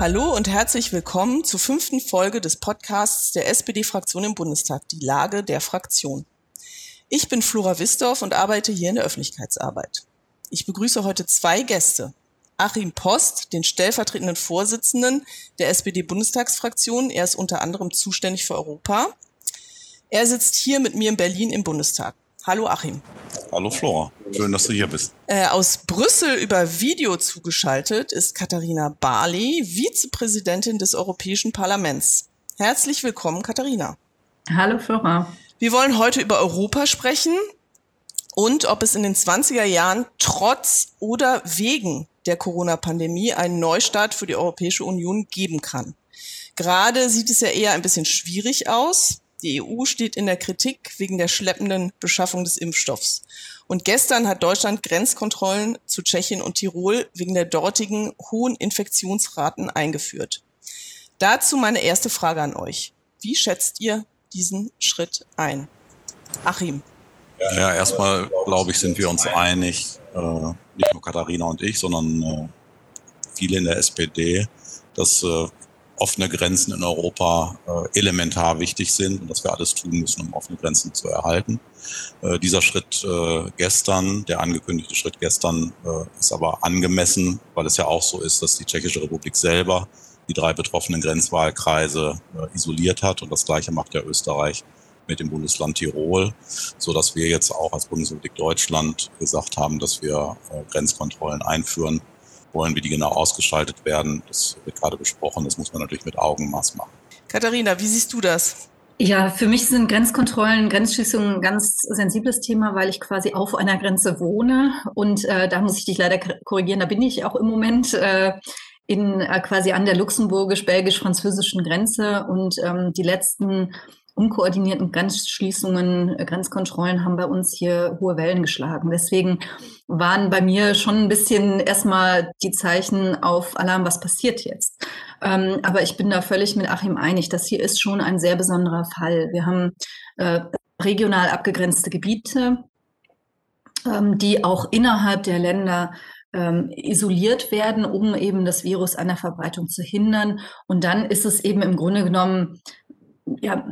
Hallo und herzlich willkommen zur fünften Folge des Podcasts der SPD-Fraktion im Bundestag, die Lage der Fraktion. Ich bin Flora Wisdorf und arbeite hier in der Öffentlichkeitsarbeit. Ich begrüße heute zwei Gäste. Achim Post, den stellvertretenden Vorsitzenden der SPD-Bundestagsfraktion. Er ist unter anderem zuständig für Europa. Er sitzt hier mit mir in Berlin im Bundestag. Hallo Achim. Hallo Flora, schön, dass du hier bist. Äh, aus Brüssel über Video zugeschaltet ist Katharina Barley, Vizepräsidentin des Europäischen Parlaments. Herzlich willkommen, Katharina. Hallo Flora. Wir wollen heute über Europa sprechen und ob es in den 20er Jahren trotz oder wegen der Corona-Pandemie einen Neustart für die Europäische Union geben kann. Gerade sieht es ja eher ein bisschen schwierig aus. Die EU steht in der Kritik wegen der schleppenden Beschaffung des Impfstoffs. Und gestern hat Deutschland Grenzkontrollen zu Tschechien und Tirol wegen der dortigen hohen Infektionsraten eingeführt. Dazu meine erste Frage an euch. Wie schätzt ihr diesen Schritt ein? Achim. Ja, erstmal glaube ich, sind wir uns einig, äh, nicht nur Katharina und ich, sondern äh, viele in der SPD, dass äh, offene Grenzen in Europa äh, elementar wichtig sind und dass wir alles tun müssen, um offene Grenzen zu erhalten. Äh, dieser Schritt äh, gestern, der angekündigte Schritt gestern, äh, ist aber angemessen, weil es ja auch so ist, dass die Tschechische Republik selber die drei betroffenen Grenzwahlkreise äh, isoliert hat und das gleiche macht ja Österreich mit dem Bundesland Tirol, so dass wir jetzt auch als Bundesrepublik Deutschland gesagt haben, dass wir äh, Grenzkontrollen einführen wollen, wie die genau ausgestaltet werden. Das wird gerade besprochen. Das muss man natürlich mit Augenmaß machen. Katharina, wie siehst du das? Ja, für mich sind Grenzkontrollen, Grenzschließungen ein ganz sensibles Thema, weil ich quasi auf einer Grenze wohne. Und äh, da muss ich dich leider korrigieren, da bin ich auch im Moment äh, in äh, quasi an der luxemburgisch-belgisch-französischen Grenze. Und ähm, die letzten unkoordinierten Grenzschließungen, äh, Grenzkontrollen haben bei uns hier hohe Wellen geschlagen. Deswegen waren bei mir schon ein bisschen erstmal die Zeichen auf Alarm, was passiert jetzt. Ähm, aber ich bin da völlig mit Achim einig. Das hier ist schon ein sehr besonderer Fall. Wir haben äh, regional abgegrenzte Gebiete, ähm, die auch innerhalb der Länder ähm, isoliert werden, um eben das Virus an der Verbreitung zu hindern. Und dann ist es eben im Grunde genommen ja,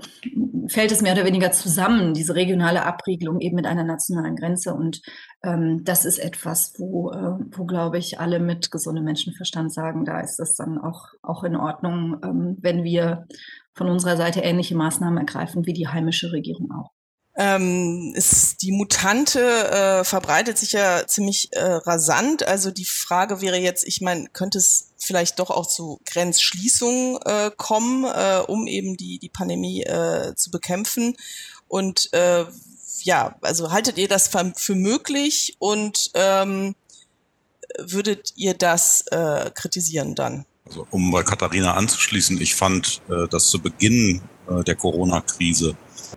fällt es mehr oder weniger zusammen, diese regionale Abriegelung eben mit einer nationalen Grenze. Und ähm, das ist etwas, wo, äh, wo glaube ich, alle mit gesundem Menschenverstand sagen, da ist es dann auch, auch in Ordnung, ähm, wenn wir von unserer Seite ähnliche Maßnahmen ergreifen wie die heimische Regierung auch ähm, ist die Mutante äh, verbreitet sich ja ziemlich äh, rasant. Also die Frage wäre jetzt, ich meine, könnte es vielleicht doch auch zu Grenzschließungen äh, kommen, äh, um eben die, die Pandemie äh, zu bekämpfen? Und äh, ja, also haltet ihr das für möglich und ähm, würdet ihr das äh, kritisieren dann? Also um bei Katharina anzuschließen, ich fand äh, dass zu Beginn äh, der Corona-Krise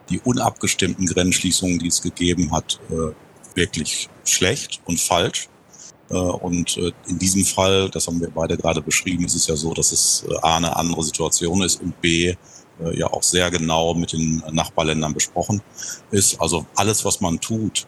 die unabgestimmten Grenzschließungen, die es gegeben hat, äh, wirklich schlecht und falsch. Äh, und äh, in diesem Fall, das haben wir beide gerade beschrieben, ist es ja so, dass es A eine andere Situation ist und B ja auch sehr genau mit den Nachbarländern besprochen ist. Also alles, was man tut,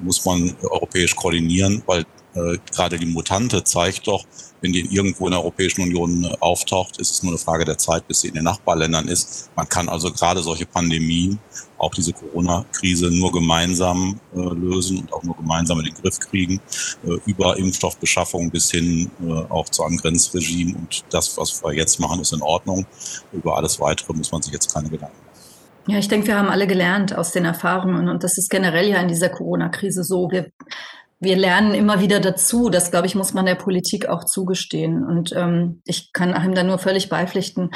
muss man europäisch koordinieren, weil äh, gerade die Mutante zeigt doch, wenn die irgendwo in der Europäischen Union äh, auftaucht, ist es nur eine Frage der Zeit, bis sie in den Nachbarländern ist. Man kann also gerade solche Pandemien, auch diese Corona-Krise, nur gemeinsam äh, lösen und auch nur gemeinsam in den Griff kriegen, äh, über Impfstoffbeschaffung bis hin auch zu einem Grenzregime. Und das, was wir jetzt machen, ist in Ordnung. Über alles Weitere muss man sich jetzt keine Gedanken machen. Ja, ich denke, wir haben alle gelernt aus den Erfahrungen und das ist generell ja in dieser Corona-Krise so. Wir wir lernen immer wieder dazu. Das, glaube ich, muss man der Politik auch zugestehen. Und ähm, ich kann ihm da nur völlig beipflichten.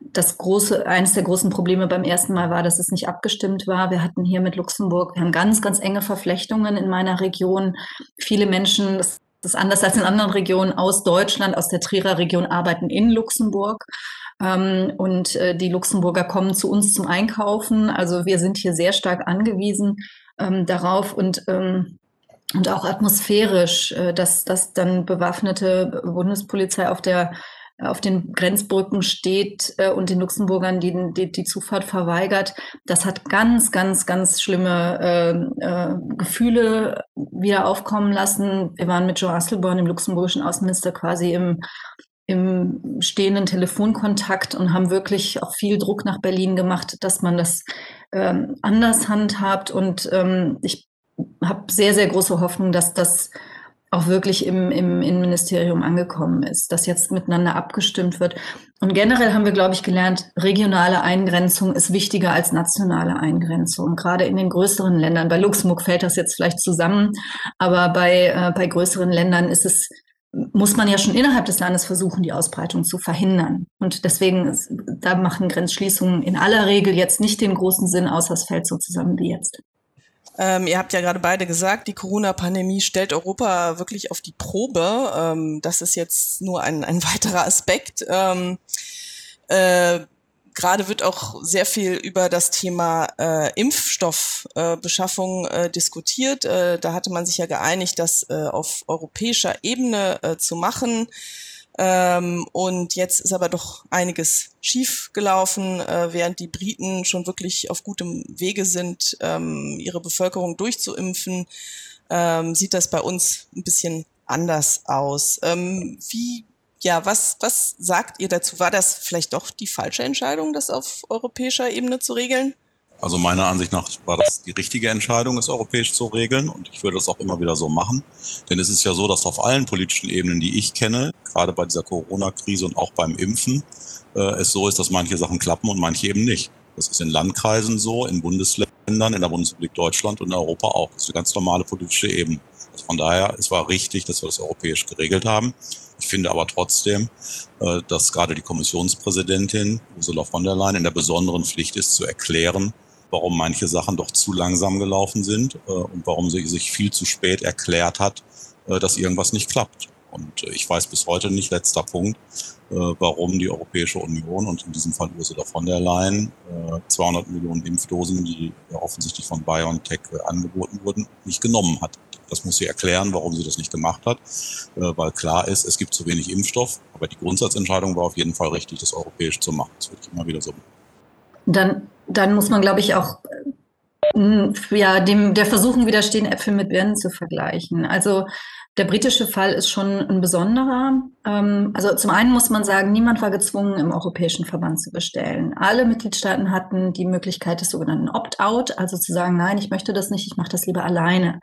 Das große, eines der großen Probleme beim ersten Mal war, dass es nicht abgestimmt war. Wir hatten hier mit Luxemburg, wir haben ganz, ganz enge Verflechtungen in meiner Region. Viele Menschen, das ist anders als in anderen Regionen aus Deutschland, aus der Trierer Region arbeiten in Luxemburg. Ähm, und äh, die Luxemburger kommen zu uns zum Einkaufen. Also wir sind hier sehr stark angewiesen ähm, darauf. Und ähm, und auch atmosphärisch, äh, dass, dass dann bewaffnete Bundespolizei auf der auf den Grenzbrücken steht äh, und den Luxemburgern die, die, die Zufahrt verweigert. Das hat ganz, ganz, ganz schlimme äh, äh, Gefühle wieder aufkommen lassen. Wir waren mit Joe Asselborn, dem luxemburgischen Außenminister, quasi im im stehenden Telefonkontakt und haben wirklich auch viel Druck nach Berlin gemacht, dass man das ähm, anders handhabt. Und ähm, ich habe sehr, sehr große Hoffnung, dass das auch wirklich im, im Innenministerium angekommen ist, dass jetzt miteinander abgestimmt wird. Und generell haben wir, glaube ich, gelernt, regionale Eingrenzung ist wichtiger als nationale Eingrenzung. Gerade in den größeren Ländern, bei Luxemburg fällt das jetzt vielleicht zusammen, aber bei, äh, bei größeren Ländern ist es muss man ja schon innerhalb des Landes versuchen, die Ausbreitung zu verhindern. Und deswegen, da machen Grenzschließungen in aller Regel jetzt nicht den großen Sinn, außer es fällt so zusammen wie jetzt. Ähm, ihr habt ja gerade beide gesagt, die Corona-Pandemie stellt Europa wirklich auf die Probe. Ähm, das ist jetzt nur ein, ein weiterer Aspekt. Ähm, äh, Gerade wird auch sehr viel über das Thema äh, Impfstoffbeschaffung äh, diskutiert. Äh, da hatte man sich ja geeinigt, das äh, auf europäischer Ebene äh, zu machen. Ähm, und jetzt ist aber doch einiges schief gelaufen, äh, während die Briten schon wirklich auf gutem Wege sind, ähm, ihre Bevölkerung durchzuimpfen, ähm, sieht das bei uns ein bisschen anders aus. Ähm, wie ja, was, was sagt ihr dazu? War das vielleicht doch die falsche Entscheidung, das auf europäischer Ebene zu regeln? Also meiner Ansicht nach war das die richtige Entscheidung, es europäisch zu regeln und ich würde das auch immer wieder so machen. Denn es ist ja so, dass auf allen politischen Ebenen, die ich kenne, gerade bei dieser Corona-Krise und auch beim Impfen, äh, es so ist, dass manche Sachen klappen und manche eben nicht. Das ist in Landkreisen so, in Bundesländern, in der Bundesrepublik Deutschland und in Europa auch. Das ist eine ganz normale politische Ebene. Also von daher, es war richtig, dass wir das europäisch geregelt haben. Ich finde aber trotzdem, äh, dass gerade die Kommissionspräsidentin Ursula von der Leyen in der besonderen Pflicht ist, zu erklären, warum manche Sachen doch zu langsam gelaufen sind äh, und warum sie sich viel zu spät erklärt hat, äh, dass irgendwas nicht klappt. Und ich weiß bis heute nicht, letzter Punkt, warum die Europäische Union und in diesem Fall Ursula von der Leyen 200 Millionen Impfdosen, die offensichtlich von BioNTech angeboten wurden, nicht genommen hat. Das muss sie erklären, warum sie das nicht gemacht hat, äh, weil klar ist, es gibt zu wenig Impfstoff. Aber die Grundsatzentscheidung war auf jeden Fall richtig, das europäisch zu machen. Das würde ich immer wieder so machen. Dann, dann muss man, glaube ich, auch äh, ja, dem, der Versuchung widerstehen, Äpfel mit Birnen zu vergleichen. Also der britische Fall ist schon ein besonderer. Ähm, also zum einen muss man sagen, niemand war gezwungen, im Europäischen Verband zu bestellen. Alle Mitgliedstaaten hatten die Möglichkeit des sogenannten Opt-out, also zu sagen, nein, ich möchte das nicht, ich mache das lieber alleine.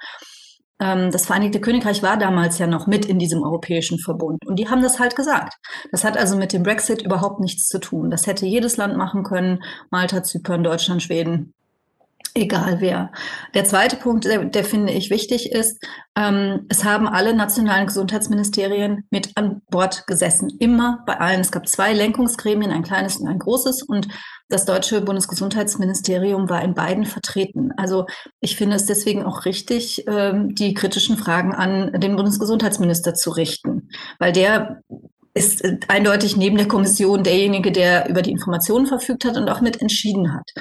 Ähm, das Vereinigte Königreich war damals ja noch mit in diesem europäischen Verbund. Und die haben das halt gesagt. Das hat also mit dem Brexit überhaupt nichts zu tun. Das hätte jedes Land machen können. Malta, Zypern, Deutschland, Schweden. Egal wer. Der zweite Punkt, der, der finde ich wichtig ist, ähm, es haben alle nationalen Gesundheitsministerien mit an Bord gesessen. Immer bei allen. Es gab zwei Lenkungsgremien, ein kleines und ein großes. Und das deutsche Bundesgesundheitsministerium war in beiden vertreten. Also ich finde es deswegen auch richtig, ähm, die kritischen Fragen an den Bundesgesundheitsminister zu richten, weil der ist äh, eindeutig neben der Kommission derjenige, der über die Informationen verfügt hat und auch mit entschieden hat.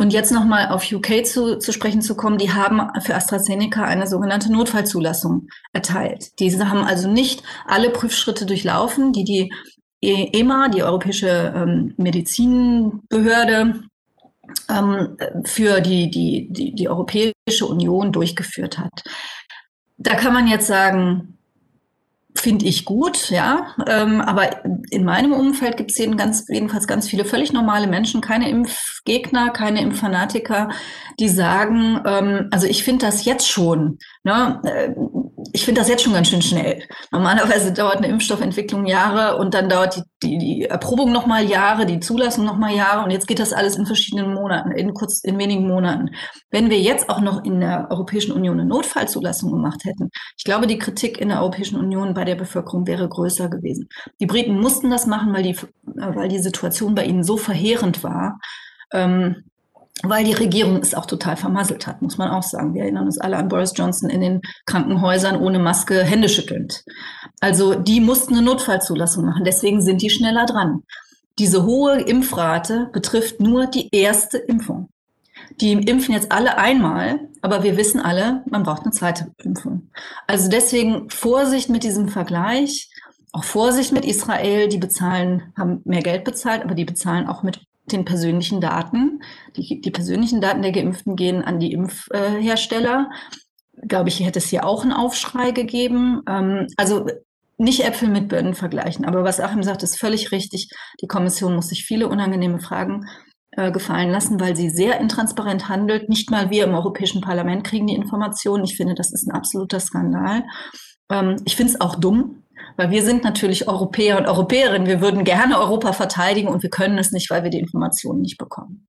Und jetzt nochmal auf UK zu, zu sprechen zu kommen, die haben für AstraZeneca eine sogenannte Notfallzulassung erteilt. Diese haben also nicht alle Prüfschritte durchlaufen, die die EMA, die Europäische ähm, Medizinbehörde, ähm, für die, die, die, die Europäische Union durchgeführt hat. Da kann man jetzt sagen, finde ich gut, ja. Ähm, aber in meinem Umfeld gibt es jedenfalls ganz viele völlig normale Menschen, keine Impfgegner, keine Impffanatiker, die sagen, ähm, also ich finde das jetzt schon, ne, äh, ich finde das jetzt schon ganz schön schnell. Normalerweise dauert eine Impfstoffentwicklung Jahre und dann dauert die, die, die Erprobung nochmal Jahre, die Zulassung nochmal Jahre und jetzt geht das alles in verschiedenen Monaten, in kurz, in wenigen Monaten. Wenn wir jetzt auch noch in der Europäischen Union eine Notfallzulassung gemacht hätten, ich glaube, die Kritik in der Europäischen Union bei der Bevölkerung wäre größer gewesen. Die Briten mussten das machen, weil die, weil die Situation bei ihnen so verheerend war. Ähm, weil die Regierung es auch total vermasselt hat, muss man auch sagen. Wir erinnern uns alle an Boris Johnson in den Krankenhäusern ohne Maske händeschüttelnd. Also die mussten eine Notfallzulassung machen, deswegen sind die schneller dran. Diese hohe Impfrate betrifft nur die erste Impfung. Die impfen jetzt alle einmal, aber wir wissen alle, man braucht eine zweite Impfung. Also deswegen Vorsicht mit diesem Vergleich. Auch Vorsicht mit Israel, die bezahlen, haben mehr Geld bezahlt, aber die bezahlen auch mit den persönlichen Daten. Die, die persönlichen Daten der Geimpften gehen an die Impfhersteller. Glaube ich, hätte es hier auch einen Aufschrei gegeben. Ähm, also nicht Äpfel mit Birnen vergleichen. Aber was Achim sagt, ist völlig richtig. Die Kommission muss sich viele unangenehme Fragen äh, gefallen lassen, weil sie sehr intransparent handelt. Nicht mal wir im Europäischen Parlament kriegen die Informationen. Ich finde, das ist ein absoluter Skandal. Ähm, ich finde es auch dumm, weil wir sind natürlich Europäer und Europäerinnen. Wir würden gerne Europa verteidigen und wir können es nicht, weil wir die Informationen nicht bekommen.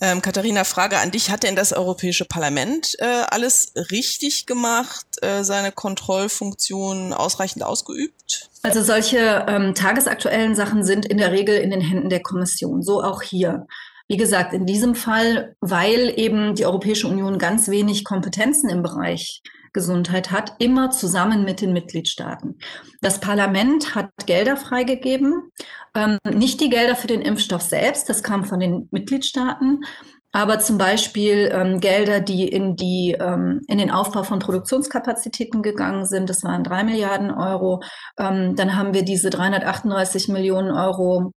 Ähm, Katharina, Frage an dich. Hat denn das Europäische Parlament äh, alles richtig gemacht, äh, seine Kontrollfunktion ausreichend ausgeübt? Also solche ähm, tagesaktuellen Sachen sind in der Regel in den Händen der Kommission, so auch hier. Wie gesagt, in diesem Fall, weil eben die Europäische Union ganz wenig Kompetenzen im Bereich Gesundheit hat, immer zusammen mit den Mitgliedstaaten. Das Parlament hat Gelder freigegeben, ähm, nicht die Gelder für den Impfstoff selbst, das kam von den Mitgliedstaaten, aber zum Beispiel ähm, Gelder, die in, die ähm, in den Aufbau von Produktionskapazitäten gegangen sind. Das waren drei Milliarden Euro. Ähm, dann haben wir diese 338 Millionen Euro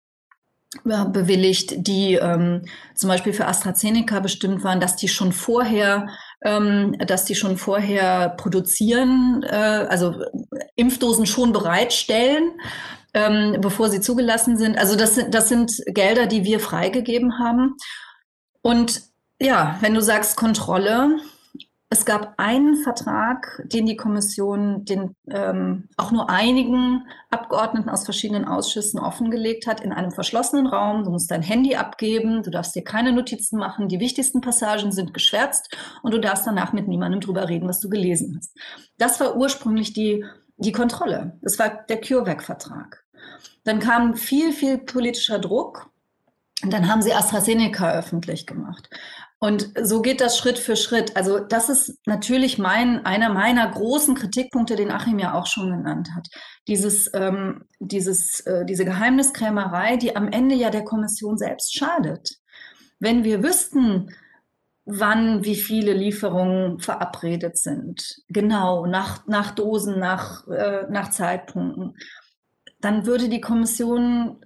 bewilligt, die ähm, zum Beispiel für AstraZeneca bestimmt waren, dass die schon vorher, ähm, dass die schon vorher produzieren, äh, also Impfdosen schon bereitstellen, ähm, bevor sie zugelassen sind. Also das, das sind Gelder, die wir freigegeben haben. Und ja, wenn du sagst Kontrolle, es gab einen Vertrag, den die Kommission den ähm, auch nur einigen Abgeordneten aus verschiedenen Ausschüssen offengelegt hat, in einem verschlossenen Raum. Du musst dein Handy abgeben, du darfst dir keine Notizen machen, die wichtigsten Passagen sind geschwärzt und du darfst danach mit niemandem drüber reden, was du gelesen hast. Das war ursprünglich die, die Kontrolle. Das war der CureVac-Vertrag. Dann kam viel, viel politischer Druck. Und dann haben sie AstraZeneca öffentlich gemacht. Und so geht das Schritt für Schritt. Also das ist natürlich mein, einer meiner großen Kritikpunkte, den Achim ja auch schon genannt hat. Dieses, ähm, dieses, äh, diese Geheimniskrämerei, die am Ende ja der Kommission selbst schadet. Wenn wir wüssten, wann wie viele Lieferungen verabredet sind, genau, nach, nach Dosen, nach, äh, nach Zeitpunkten, dann würde die Kommission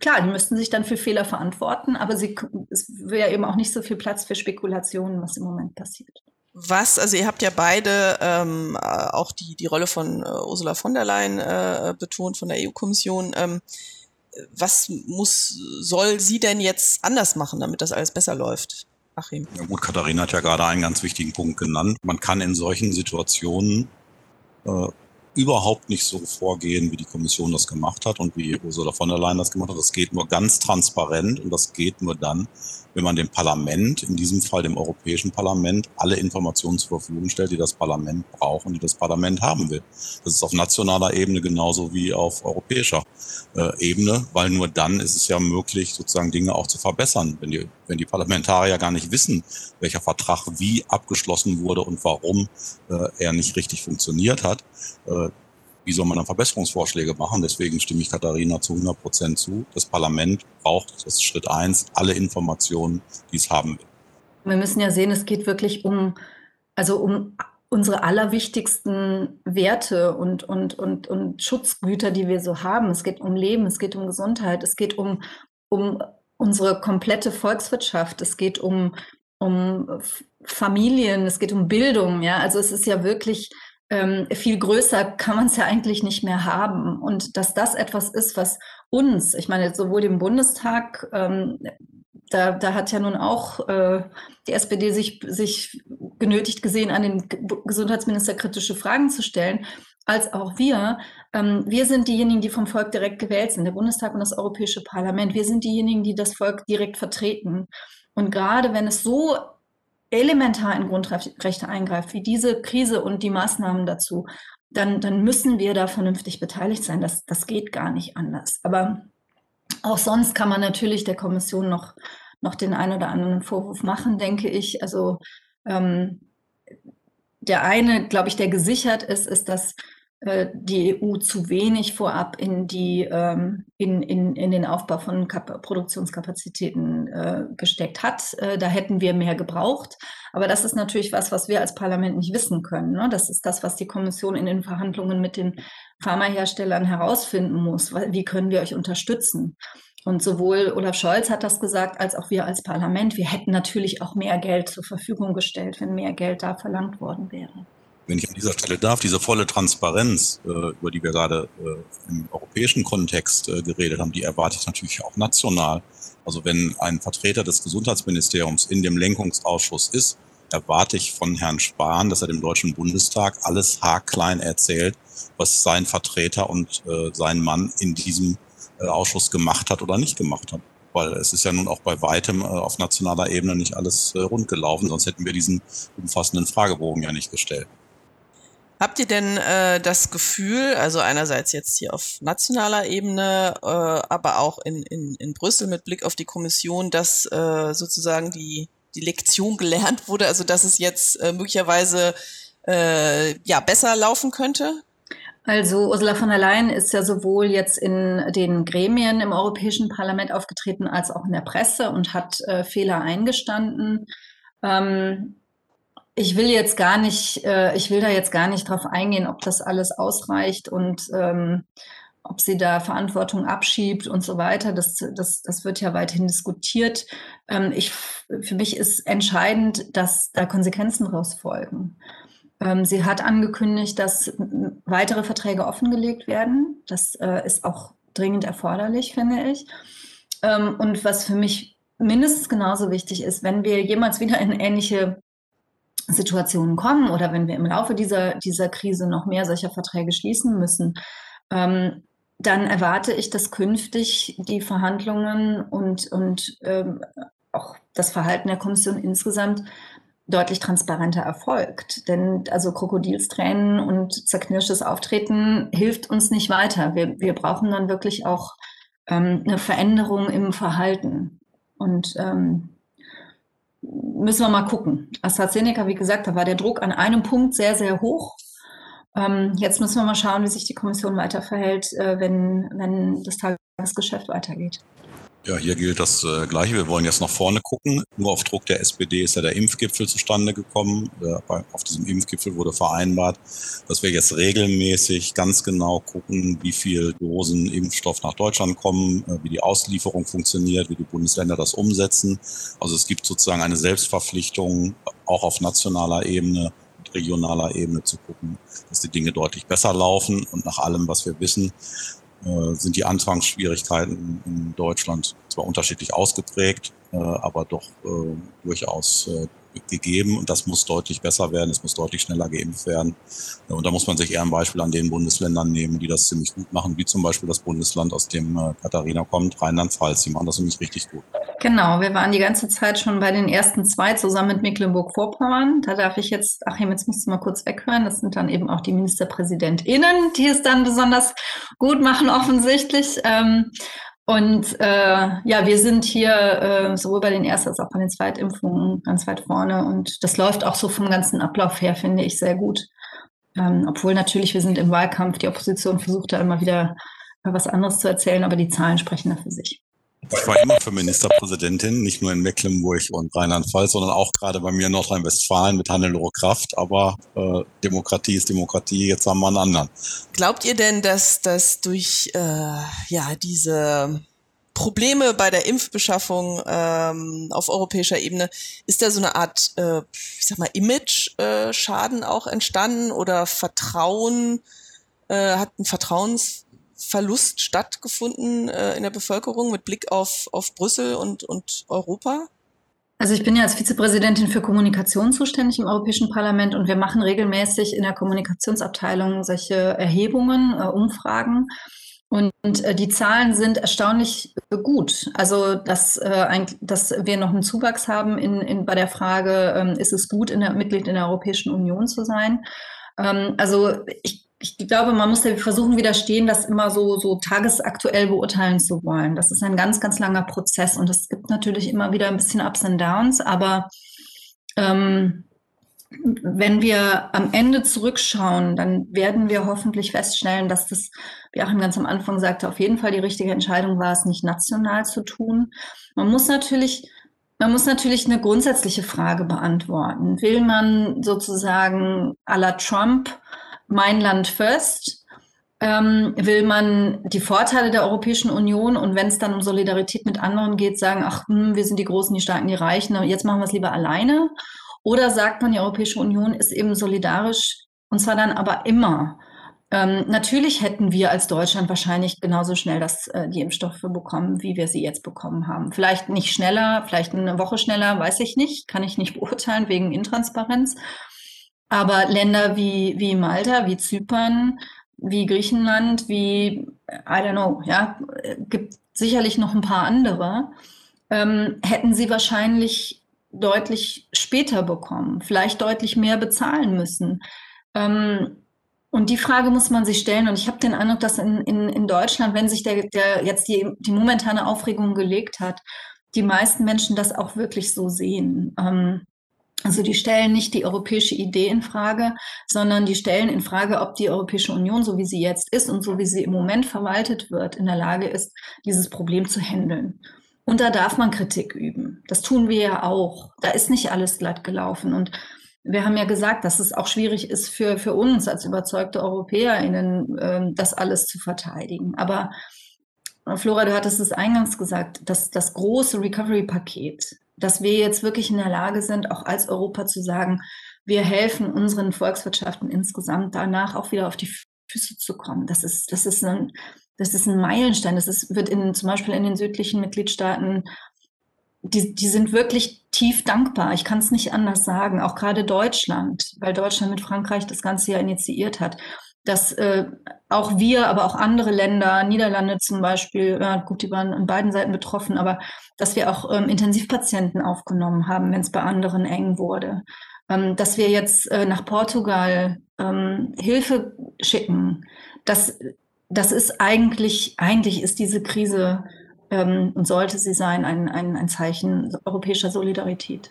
klar, die müssten sich dann für Fehler verantworten, aber sie, es wäre eben auch nicht so viel Platz für Spekulationen, was im Moment passiert. Was, also ihr habt ja beide ähm, auch die, die Rolle von äh, Ursula von der Leyen äh, betont, von der EU-Kommission. Ähm, was muss, soll sie denn jetzt anders machen, damit das alles besser läuft? Achim. Ja gut, Katharina hat ja gerade einen ganz wichtigen Punkt genannt. Man kann in solchen Situationen äh, überhaupt nicht so vorgehen, wie die Kommission das gemacht hat und wie Ursula von der Leyen das gemacht hat. Das geht nur ganz transparent und das geht nur dann, wenn man dem Parlament, in diesem Fall dem Europäischen Parlament, alle Informationen zur Verfügung stellt, die das Parlament braucht und die das Parlament haben will. Das ist auf nationaler Ebene genauso wie auf europäischer äh, Ebene, weil nur dann ist es ja möglich, sozusagen Dinge auch zu verbessern. Wenn die, wenn die Parlamentarier gar nicht wissen, welcher Vertrag wie abgeschlossen wurde und warum äh, er nicht richtig funktioniert hat, äh, wie soll man dann Verbesserungsvorschläge machen? Deswegen stimme ich Katharina zu 100 Prozent zu. Das Parlament braucht, das ist Schritt eins, alle Informationen, die es haben will. Wir müssen ja sehen, es geht wirklich um, also um unsere allerwichtigsten Werte und, und, und, und Schutzgüter, die wir so haben. Es geht um Leben, es geht um Gesundheit, es geht um, um unsere komplette Volkswirtschaft, es geht um, um Familien, es geht um Bildung. Ja, also es ist ja wirklich ähm, viel größer kann man es ja eigentlich nicht mehr haben. Und dass das etwas ist, was uns, ich meine, sowohl dem Bundestag, ähm, da, da hat ja nun auch äh, die SPD sich, sich genötigt gesehen, an den Gesundheitsminister kritische Fragen zu stellen, als auch wir. Ähm, wir sind diejenigen, die vom Volk direkt gewählt sind, der Bundestag und das Europäische Parlament. Wir sind diejenigen, die das Volk direkt vertreten. Und gerade wenn es so elementar in Grundrechte eingreift, wie diese Krise und die Maßnahmen dazu, dann, dann müssen wir da vernünftig beteiligt sein. Das, das geht gar nicht anders. Aber auch sonst kann man natürlich der Kommission noch, noch den einen oder anderen Vorwurf machen, denke ich. Also ähm, der eine, glaube ich, der gesichert ist, ist, dass die EU zu wenig vorab in, die, ähm, in, in, in den Aufbau von Kap Produktionskapazitäten äh, gesteckt hat. Äh, da hätten wir mehr gebraucht. Aber das ist natürlich was, was wir als Parlament nicht wissen können. Ne? Das ist das, was die Kommission in den Verhandlungen mit den Pharmaherstellern herausfinden muss. Wie können wir euch unterstützen? Und sowohl Olaf Scholz hat das gesagt, als auch wir als Parlament. Wir hätten natürlich auch mehr Geld zur Verfügung gestellt, wenn mehr Geld da verlangt worden wäre. Wenn ich an dieser Stelle darf, diese volle Transparenz, äh, über die wir gerade äh, im europäischen Kontext äh, geredet haben, die erwarte ich natürlich auch national. Also wenn ein Vertreter des Gesundheitsministeriums in dem Lenkungsausschuss ist, erwarte ich von Herrn Spahn, dass er dem Deutschen Bundestag alles haarklein erzählt, was sein Vertreter und äh, sein Mann in diesem äh, Ausschuss gemacht hat oder nicht gemacht hat. Weil es ist ja nun auch bei weitem äh, auf nationaler Ebene nicht alles rund gelaufen, sonst hätten wir diesen umfassenden Fragebogen ja nicht gestellt. Habt ihr denn äh, das Gefühl, also einerseits jetzt hier auf nationaler Ebene, äh, aber auch in, in, in Brüssel mit Blick auf die Kommission, dass äh, sozusagen die, die Lektion gelernt wurde, also dass es jetzt äh, möglicherweise äh, ja besser laufen könnte? Also Ursula von der Leyen ist ja sowohl jetzt in den Gremien im Europäischen Parlament aufgetreten als auch in der Presse und hat äh, Fehler eingestanden. Ähm, ich will jetzt gar nicht, äh, ich will da jetzt gar nicht drauf eingehen, ob das alles ausreicht und ähm, ob sie da Verantwortung abschiebt und so weiter. Das, das, das wird ja weiterhin diskutiert. Ähm, ich, für mich ist entscheidend, dass da Konsequenzen raus folgen. Ähm, sie hat angekündigt, dass weitere Verträge offengelegt werden. Das äh, ist auch dringend erforderlich, finde ich. Ähm, und was für mich mindestens genauso wichtig ist, wenn wir jemals wieder in ähnliche Situationen kommen oder wenn wir im Laufe dieser, dieser Krise noch mehr solcher Verträge schließen müssen, ähm, dann erwarte ich, dass künftig die Verhandlungen und, und ähm, auch das Verhalten der Kommission insgesamt deutlich transparenter erfolgt. Denn also Krokodilstränen und zerknirschtes Auftreten hilft uns nicht weiter. Wir, wir brauchen dann wirklich auch ähm, eine Veränderung im Verhalten. Und ähm, müssen wir mal gucken. AstraZeneca, wie gesagt, da war der Druck an einem Punkt sehr, sehr hoch. Ähm, jetzt müssen wir mal schauen, wie sich die Kommission weiter verhält, äh, wenn, wenn das Tagesgeschäft weitergeht. Ja, hier gilt das äh, Gleiche. Wir wollen jetzt nach vorne gucken. Nur auf Druck der SPD ist ja der Impfgipfel zustande gekommen. Äh, auf diesem Impfgipfel wurde vereinbart, dass wir jetzt regelmäßig ganz genau gucken, wie viel Dosen Impfstoff nach Deutschland kommen, äh, wie die Auslieferung funktioniert, wie die Bundesländer das umsetzen. Also es gibt sozusagen eine Selbstverpflichtung, auch auf nationaler Ebene und regionaler Ebene zu gucken, dass die Dinge deutlich besser laufen. Und nach allem, was wir wissen, sind die Anfangsschwierigkeiten in Deutschland zwar unterschiedlich ausgeprägt, äh, aber doch äh, durchaus gegeben und das muss deutlich besser werden, es muss deutlich schneller geimpft werden. Und da muss man sich eher ein Beispiel an den Bundesländern nehmen, die das ziemlich gut machen, wie zum Beispiel das Bundesland, aus dem äh, Katharina kommt, Rheinland-Pfalz. Die machen das nämlich richtig gut. Genau, wir waren die ganze Zeit schon bei den ersten zwei zusammen mit Mecklenburg-Vorpommern. Da darf ich jetzt, Achim, jetzt musst du mal kurz weghören. Das sind dann eben auch die MinisterpräsidentInnen, die es dann besonders gut machen, offensichtlich. Ähm, und äh, ja, wir sind hier äh, sowohl bei den Erst- als auch bei den Zweitimpfungen ganz weit vorne. Und das läuft auch so vom ganzen Ablauf her, finde ich, sehr gut. Ähm, obwohl natürlich, wir sind im Wahlkampf, die Opposition versucht da immer wieder was anderes zu erzählen, aber die Zahlen sprechen da für sich. Ich war immer für Ministerpräsidentin, nicht nur in Mecklenburg und Rheinland-Pfalz, sondern auch gerade bei mir in Nordrhein-Westfalen mit Hannelore Kraft. Aber äh, Demokratie ist Demokratie, jetzt haben wir einen anderen. Glaubt ihr denn, dass das durch äh, ja diese Probleme bei der Impfbeschaffung ähm, auf europäischer Ebene, ist da so eine Art, äh, ich sag mal, Image-Schaden äh, auch entstanden oder Vertrauen, äh, hat ein Vertrauens Verlust stattgefunden äh, in der Bevölkerung mit Blick auf, auf Brüssel und, und Europa? Also ich bin ja als Vizepräsidentin für Kommunikation zuständig im Europäischen Parlament und wir machen regelmäßig in der Kommunikationsabteilung solche Erhebungen, äh, Umfragen. Und äh, die Zahlen sind erstaunlich gut. Also, dass, äh, dass wir noch einen Zuwachs haben in, in, bei der Frage, ähm, ist es gut, in der, Mitglied in der Europäischen Union zu sein? Ähm, also, ich ich glaube, man muss ja versuchen, widerstehen, das immer so, so tagesaktuell beurteilen zu wollen. Das ist ein ganz, ganz langer Prozess und es gibt natürlich immer wieder ein bisschen Ups und Downs, aber ähm, wenn wir am Ende zurückschauen, dann werden wir hoffentlich feststellen, dass das, wie Achim ganz am Anfang sagte, auf jeden Fall die richtige Entscheidung war, es nicht national zu tun. Man muss natürlich man muss natürlich eine grundsätzliche Frage beantworten. Will man sozusagen à la Trump mein Land first? Ähm, will man die Vorteile der Europäischen Union und wenn es dann um Solidarität mit anderen geht, sagen, ach, hm, wir sind die Großen, die Starken, die Reichen, jetzt machen wir es lieber alleine? Oder sagt man, die Europäische Union ist eben solidarisch Und zwar dann aber immer. Ähm, natürlich hätten wir als Deutschland wahrscheinlich genauso schnell das, äh, die Impfstoffe bekommen, wie wir sie jetzt bekommen haben. Vielleicht nicht schneller, vielleicht eine Woche schneller, weiß ich nicht, kann ich nicht beurteilen wegen Intransparenz. Aber Länder wie, wie Malta, wie Zypern, wie Griechenland, wie, I don't know, ja, gibt sicherlich noch ein paar andere, ähm, hätten sie wahrscheinlich deutlich später bekommen, vielleicht deutlich mehr bezahlen müssen. Ähm, und die Frage muss man sich stellen. Und ich habe den Eindruck, dass in, in, in Deutschland, wenn sich der, der jetzt die, die momentane Aufregung gelegt hat, die meisten Menschen das auch wirklich so sehen. Ähm, also die stellen nicht die europäische Idee in Frage, sondern die stellen in Frage, ob die Europäische Union, so wie sie jetzt ist und so wie sie im Moment verwaltet wird, in der Lage ist, dieses Problem zu handeln. Und da darf man Kritik üben. Das tun wir ja auch. Da ist nicht alles glatt gelaufen. Und wir haben ja gesagt, dass es auch schwierig ist für, für uns als überzeugte EuropäerInnen, äh, das alles zu verteidigen. Aber äh, Flora, du hattest es eingangs gesagt, dass das große Recovery-Paket, dass wir jetzt wirklich in der Lage sind, auch als Europa zu sagen, wir helfen unseren Volkswirtschaften insgesamt danach auch wieder auf die Füße zu kommen. Das ist, das ist ein, das ist ein Meilenstein. Das ist, wird in, zum Beispiel in den südlichen Mitgliedstaaten die, die sind wirklich tief dankbar. Ich kann es nicht anders sagen. Auch gerade Deutschland, weil Deutschland mit Frankreich das Ganze ja initiiert hat. Dass äh, auch wir, aber auch andere Länder, Niederlande zum Beispiel, ja, gut, die waren an beiden Seiten betroffen, aber dass wir auch ähm, Intensivpatienten aufgenommen haben, wenn es bei anderen eng wurde. Ähm, dass wir jetzt äh, nach Portugal ähm, Hilfe schicken, das, das ist eigentlich, eigentlich ist diese Krise ähm, und sollte sie sein, ein, ein, ein Zeichen europäischer Solidarität.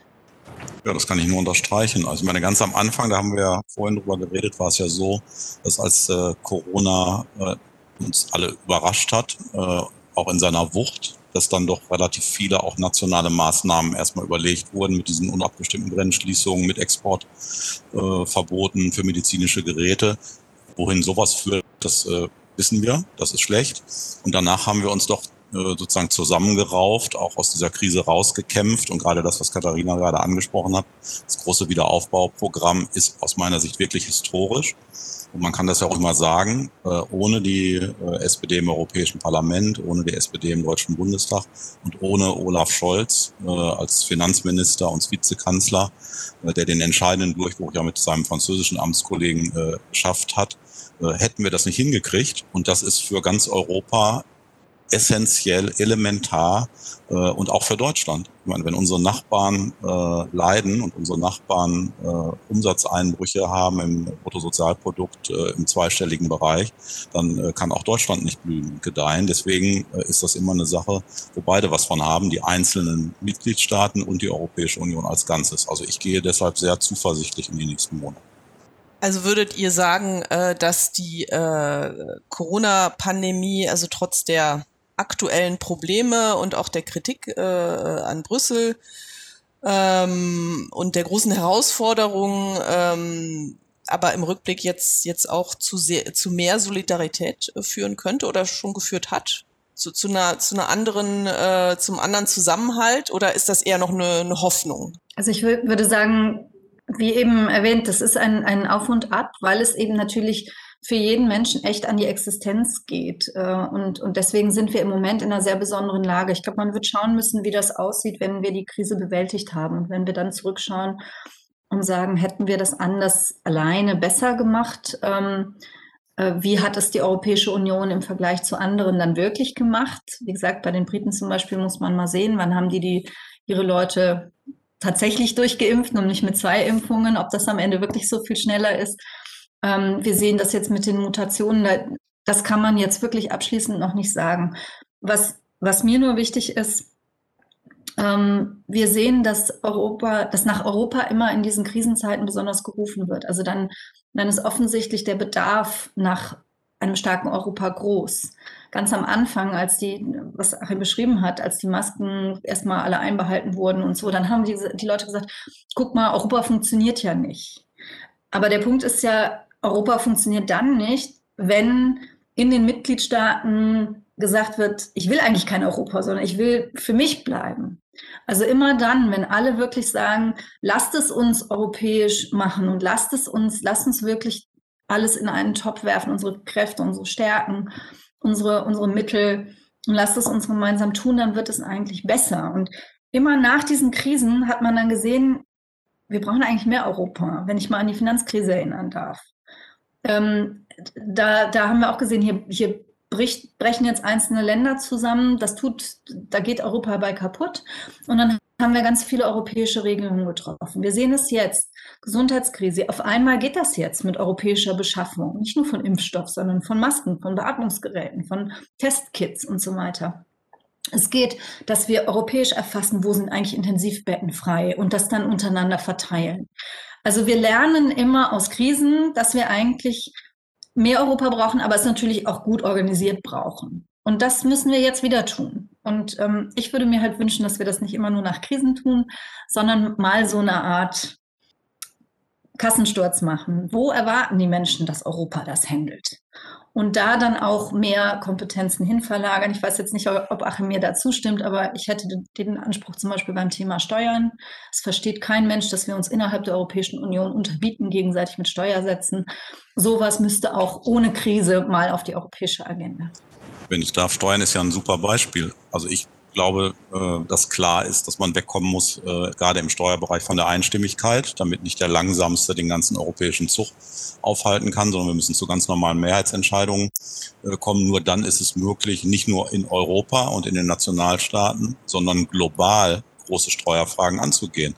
Ja, das kann ich nur unterstreichen. Also ich meine, ganz am Anfang, da haben wir ja vorhin drüber geredet, war es ja so, dass als äh, Corona äh, uns alle überrascht hat, äh, auch in seiner Wucht, dass dann doch relativ viele auch nationale Maßnahmen erstmal überlegt wurden mit diesen unabgestimmten Grenzschließungen, mit Exportverboten äh, für medizinische Geräte. Wohin sowas führt, das äh, wissen wir, das ist schlecht. Und danach haben wir uns doch sozusagen zusammengerauft, auch aus dieser Krise rausgekämpft. Und gerade das, was Katharina gerade angesprochen hat, das große Wiederaufbauprogramm ist aus meiner Sicht wirklich historisch. Und man kann das ja auch immer sagen, äh, ohne die äh, SPD im Europäischen Parlament, ohne die SPD im Deutschen Bundestag und ohne Olaf Scholz als Finanzminister und Vizekanzler, der den entscheidenden Durchbruch ja mit seinem französischen Amtskollegen geschafft hat, hätten wir das nicht hingekriegt. Und das ist für ganz Europa essentiell, elementar äh, und auch für Deutschland. Ich meine, wenn unsere Nachbarn äh, leiden und unsere Nachbarn äh, Umsatzeinbrüche haben im Bruttosozialprodukt äh, im zweistelligen Bereich, dann äh, kann auch Deutschland nicht blühen gedeihen. Deswegen äh, ist das immer eine Sache, wo beide was von haben, die einzelnen Mitgliedstaaten und die Europäische Union als Ganzes. Also ich gehe deshalb sehr zuversichtlich in die nächsten Monate. Also würdet ihr sagen, äh, dass die äh, Corona-Pandemie, also trotz der aktuellen Probleme und auch der Kritik äh, an Brüssel ähm, und der großen Herausforderungen, ähm, aber im Rückblick jetzt, jetzt auch zu, sehr, zu mehr Solidarität äh, führen könnte oder schon geführt hat? Zu, zu, einer, zu einer anderen, äh, zum anderen Zusammenhalt oder ist das eher noch eine, eine Hoffnung? Also ich würde sagen, wie eben erwähnt, das ist ein, ein Auf und Ab, weil es eben natürlich für jeden Menschen echt an die Existenz geht. Äh, und, und deswegen sind wir im Moment in einer sehr besonderen Lage. Ich glaube, man wird schauen müssen, wie das aussieht, wenn wir die Krise bewältigt haben. Und wenn wir dann zurückschauen und sagen, hätten wir das anders alleine besser gemacht? Ähm, äh, wie hat es die Europäische Union im Vergleich zu anderen dann wirklich gemacht? Wie gesagt, bei den Briten zum Beispiel muss man mal sehen, wann haben die, die ihre Leute tatsächlich durchgeimpft und nicht mit zwei Impfungen, ob das am Ende wirklich so viel schneller ist. Ähm, wir sehen das jetzt mit den Mutationen, das kann man jetzt wirklich abschließend noch nicht sagen. Was, was mir nur wichtig ist, ähm, wir sehen, dass Europa, dass nach Europa immer in diesen Krisenzeiten besonders gerufen wird. Also dann, dann ist offensichtlich der Bedarf nach einem starken Europa groß. Ganz am Anfang, als die, was Achim beschrieben hat, als die Masken erstmal alle einbehalten wurden und so, dann haben die, die Leute gesagt, guck mal, Europa funktioniert ja nicht. Aber der Punkt ist ja, Europa funktioniert dann nicht, wenn in den Mitgliedstaaten gesagt wird, ich will eigentlich kein Europa, sondern ich will für mich bleiben. Also immer dann, wenn alle wirklich sagen, lasst es uns europäisch machen und lasst es uns, lasst uns wirklich alles in einen Topf werfen, unsere Kräfte, unsere Stärken, unsere, unsere Mittel und lasst es uns gemeinsam tun, dann wird es eigentlich besser. Und immer nach diesen Krisen hat man dann gesehen, wir brauchen eigentlich mehr Europa, wenn ich mal an die Finanzkrise erinnern darf. Ähm, da, da haben wir auch gesehen, hier, hier bricht, brechen jetzt einzelne Länder zusammen. Das tut, da geht Europa bei kaputt. Und dann haben wir ganz viele europäische Regelungen getroffen. Wir sehen es jetzt. Gesundheitskrise. Auf einmal geht das jetzt mit europäischer Beschaffung. Nicht nur von Impfstoff, sondern von Masken, von Beatmungsgeräten, von Testkits und so weiter. Es geht, dass wir europäisch erfassen, wo sind eigentlich Intensivbetten frei und das dann untereinander verteilen. Also wir lernen immer aus Krisen, dass wir eigentlich mehr Europa brauchen, aber es natürlich auch gut organisiert brauchen. Und das müssen wir jetzt wieder tun. Und ähm, ich würde mir halt wünschen, dass wir das nicht immer nur nach Krisen tun, sondern mal so eine Art Kassensturz machen. Wo erwarten die Menschen, dass Europa das handelt? Und da dann auch mehr Kompetenzen hinverlagern. Ich weiß jetzt nicht, ob Achim mir da zustimmt, aber ich hätte den Anspruch zum Beispiel beim Thema Steuern. Es versteht kein Mensch, dass wir uns innerhalb der Europäischen Union unterbieten, gegenseitig mit Steuersätzen. Sowas müsste auch ohne Krise mal auf die europäische Agenda. Wenn ich darf, Steuern ist ja ein super Beispiel. Also ich glaube, äh, dass klar ist, dass man wegkommen muss, äh, gerade im Steuerbereich von der Einstimmigkeit, damit nicht der Langsamste den ganzen europäischen Zug aufhalten kann, sondern wir müssen zu ganz normalen Mehrheitsentscheidungen äh, kommen. Nur dann ist es möglich, nicht nur in Europa und in den Nationalstaaten, sondern global große Steuerfragen anzugehen.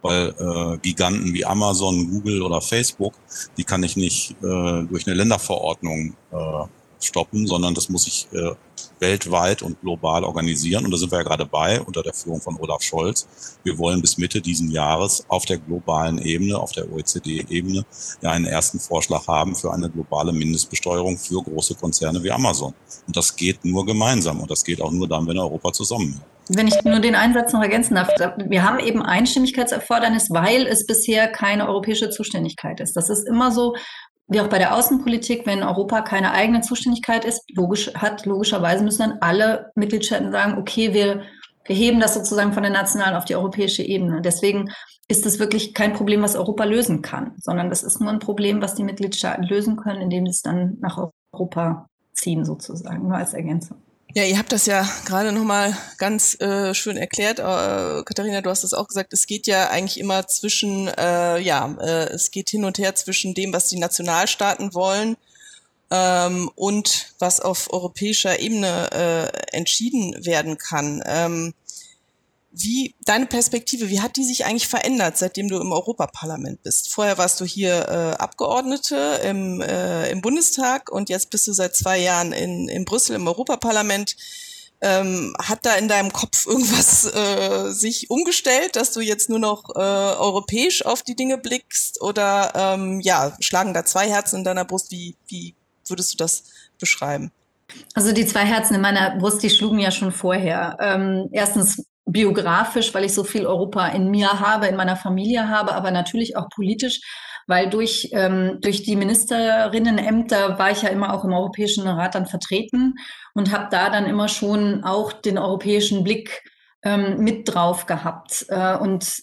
Weil äh, Giganten wie Amazon, Google oder Facebook, die kann ich nicht äh, durch eine Länderverordnung äh, stoppen, sondern das muss ich äh, weltweit und global organisieren. Und da sind wir ja gerade bei, unter der Führung von Olaf Scholz. Wir wollen bis Mitte diesen Jahres auf der globalen Ebene, auf der OECD-Ebene, ja einen ersten Vorschlag haben für eine globale Mindestbesteuerung für große Konzerne wie Amazon. Und das geht nur gemeinsam. Und das geht auch nur dann, wenn Europa zusammenhält. Wenn ich nur den Einsatz noch ergänzen darf, wir haben eben Einstimmigkeitserfordernis, weil es bisher keine europäische Zuständigkeit ist. Das ist immer so, wie auch bei der Außenpolitik, wenn Europa keine eigene Zuständigkeit ist, logisch, hat, logischerweise müssen dann alle Mitgliedstaaten sagen, okay, wir, wir heben das sozusagen von der nationalen auf die europäische Ebene. Deswegen ist es wirklich kein Problem, was Europa lösen kann, sondern das ist nur ein Problem, was die Mitgliedstaaten lösen können, indem sie es dann nach Europa ziehen, sozusagen, nur als Ergänzung. Ja, ihr habt das ja gerade nochmal ganz äh, schön erklärt. Äh, Katharina, du hast das auch gesagt. Es geht ja eigentlich immer zwischen, äh, ja, äh, es geht hin und her zwischen dem, was die Nationalstaaten wollen ähm, und was auf europäischer Ebene äh, entschieden werden kann. Ähm, wie deine Perspektive, wie hat die sich eigentlich verändert, seitdem du im Europaparlament bist? Vorher warst du hier äh, Abgeordnete im, äh, im Bundestag und jetzt bist du seit zwei Jahren in, in Brüssel im Europaparlament. Ähm, hat da in deinem Kopf irgendwas äh, sich umgestellt, dass du jetzt nur noch äh, europäisch auf die Dinge blickst? Oder ähm, ja, schlagen da zwei Herzen in deiner Brust? Wie, wie würdest du das beschreiben? Also die zwei Herzen in meiner Brust, die schlugen ja schon vorher. Ähm, erstens biografisch, weil ich so viel Europa in mir habe, in meiner Familie habe, aber natürlich auch politisch, weil durch, ähm, durch die Ministerinnenämter war ich ja immer auch im Europäischen Rat dann vertreten und habe da dann immer schon auch den europäischen Blick ähm, mit drauf gehabt. Äh, und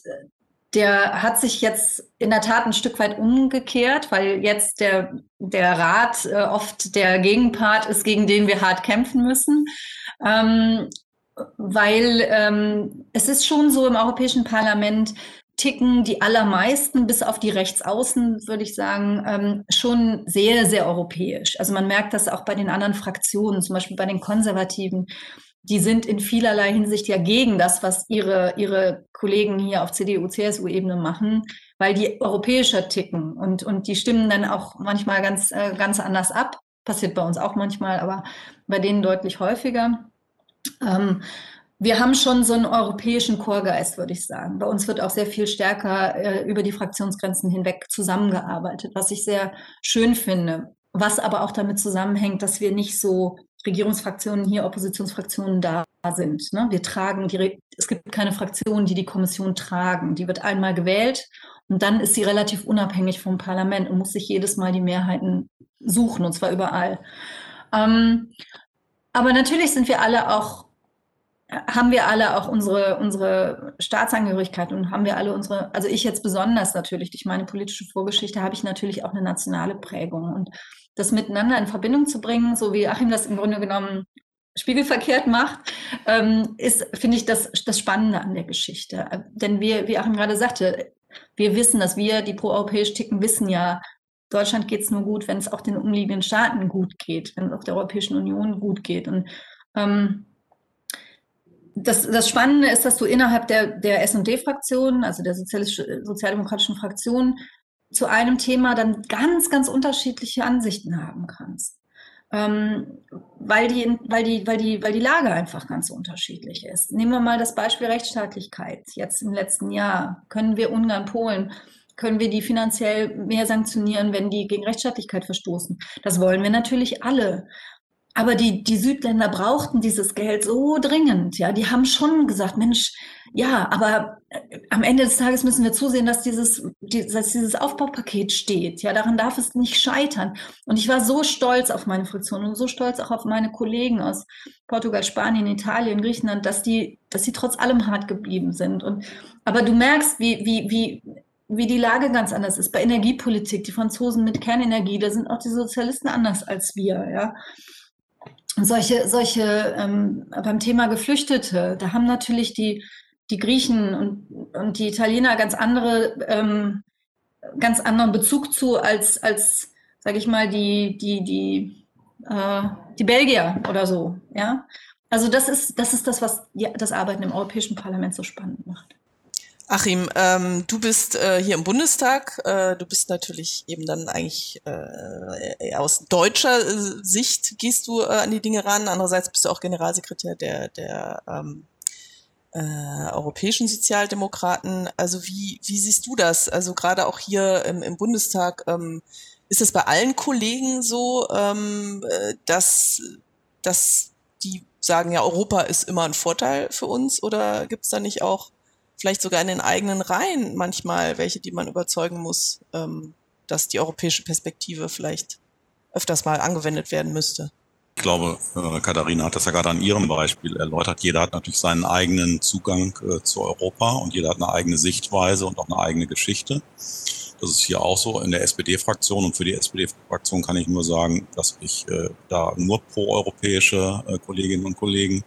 der hat sich jetzt in der Tat ein Stück weit umgekehrt, weil jetzt der, der Rat äh, oft der Gegenpart ist, gegen den wir hart kämpfen müssen. Ähm, weil ähm, es ist schon so im Europäischen Parlament ticken die allermeisten, bis auf die Rechtsaußen, würde ich sagen, ähm, schon sehr, sehr europäisch. Also man merkt das auch bei den anderen Fraktionen, zum Beispiel bei den Konservativen. Die sind in vielerlei Hinsicht ja gegen das, was ihre, ihre Kollegen hier auf CDU-CSU-Ebene machen, weil die europäischer ticken und, und die stimmen dann auch manchmal ganz, äh, ganz anders ab. Passiert bei uns auch manchmal, aber bei denen deutlich häufiger. Ähm, wir haben schon so einen europäischen Chorgeist, würde ich sagen. Bei uns wird auch sehr viel stärker äh, über die Fraktionsgrenzen hinweg zusammengearbeitet, was ich sehr schön finde. Was aber auch damit zusammenhängt, dass wir nicht so Regierungsfraktionen hier, Oppositionsfraktionen da sind. Ne? Wir tragen die, es gibt keine Fraktionen, die die Kommission tragen. Die wird einmal gewählt und dann ist sie relativ unabhängig vom Parlament und muss sich jedes Mal die Mehrheiten suchen und zwar überall. Ähm, aber natürlich sind wir alle auch haben wir alle auch unsere, unsere Staatsangehörigkeit und haben wir alle unsere, also ich jetzt besonders natürlich, durch meine politische Vorgeschichte habe ich natürlich auch eine nationale Prägung. Und das miteinander in Verbindung zu bringen, so wie Achim das im Grunde genommen spiegelverkehrt macht, ähm, ist, finde ich, das, das Spannende an der Geschichte. Denn wir, wie Achim gerade sagte, wir wissen, dass wir, die proeuropäisch ticken, wissen ja, Deutschland geht es nur gut, wenn es auch den umliegenden Staaten gut geht, wenn es auch der Europäischen Union gut geht. Und ähm, das, das Spannende ist, dass du innerhalb der, der SD-Fraktion, also der sozialdemokratischen Fraktion, zu einem Thema dann ganz, ganz unterschiedliche Ansichten haben kannst. Ähm, weil, die, weil, die, weil, die, weil die Lage einfach ganz unterschiedlich ist. Nehmen wir mal das Beispiel Rechtsstaatlichkeit. Jetzt im letzten Jahr können wir Ungarn, Polen, können wir die finanziell mehr sanktionieren, wenn die gegen Rechtsstaatlichkeit verstoßen. Das wollen wir natürlich alle. Aber die, die Südländer brauchten dieses Geld so dringend. Ja, die haben schon gesagt, Mensch, ja, aber äh, am Ende des Tages müssen wir zusehen, dass dieses, die, dass dieses Aufbaupaket steht. Ja, daran darf es nicht scheitern. Und ich war so stolz auf meine Fraktion und so stolz auch auf meine Kollegen aus Portugal, Spanien, Italien, Griechenland, dass die, dass sie trotz allem hart geblieben sind. Und, aber du merkst, wie, wie, wie, wie die Lage ganz anders ist. Bei Energiepolitik, die Franzosen mit Kernenergie, da sind auch die Sozialisten anders als wir, ja solche, solche ähm, beim Thema Geflüchtete, da haben natürlich die, die Griechen und, und die Italiener ganz andere, ähm, ganz anderen Bezug zu als, als sage ich mal, die, die, die, äh, die Belgier oder so. Ja? Also das ist, das ist das, was das Arbeiten im Europäischen Parlament so spannend macht. Achim, ähm, du bist äh, hier im Bundestag. Äh, du bist natürlich eben dann eigentlich äh, aus deutscher äh, Sicht gehst du äh, an die Dinge ran. Andererseits bist du auch Generalsekretär der, der ähm, äh, europäischen Sozialdemokraten. Also wie, wie siehst du das? Also gerade auch hier im, im Bundestag, ähm, ist es bei allen Kollegen so, ähm, äh, dass, dass die sagen, ja, Europa ist immer ein Vorteil für uns oder gibt es da nicht auch vielleicht sogar in den eigenen Reihen manchmal welche, die man überzeugen muss, ähm, dass die europäische Perspektive vielleicht öfters mal angewendet werden müsste. Ich glaube, äh, Katharina hat das ja gerade an ihrem Beispiel erläutert. Jeder hat natürlich seinen eigenen Zugang äh, zu Europa und jeder hat eine eigene Sichtweise und auch eine eigene Geschichte. Das ist hier auch so in der SPD-Fraktion. Und für die SPD-Fraktion kann ich nur sagen, dass ich äh, da nur proeuropäische äh, Kolleginnen und Kollegen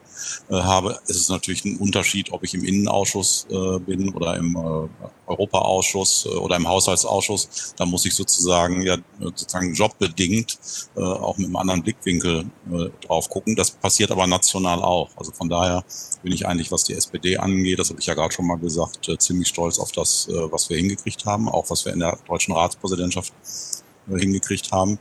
äh, habe. Es ist natürlich ein Unterschied, ob ich im Innenausschuss äh, bin oder im äh, Europaausschuss äh, oder im Haushaltsausschuss. Da muss ich sozusagen ja sozusagen jobbedingt auch mit einem anderen Blickwinkel drauf gucken. Das passiert aber national auch. Also von daher bin ich eigentlich, was die SPD angeht, das habe ich ja gerade schon mal gesagt, ziemlich stolz auf das, was wir hingekriegt haben, auch was wir in der deutschen Ratspräsidentschaft äh, hingekriegt haben.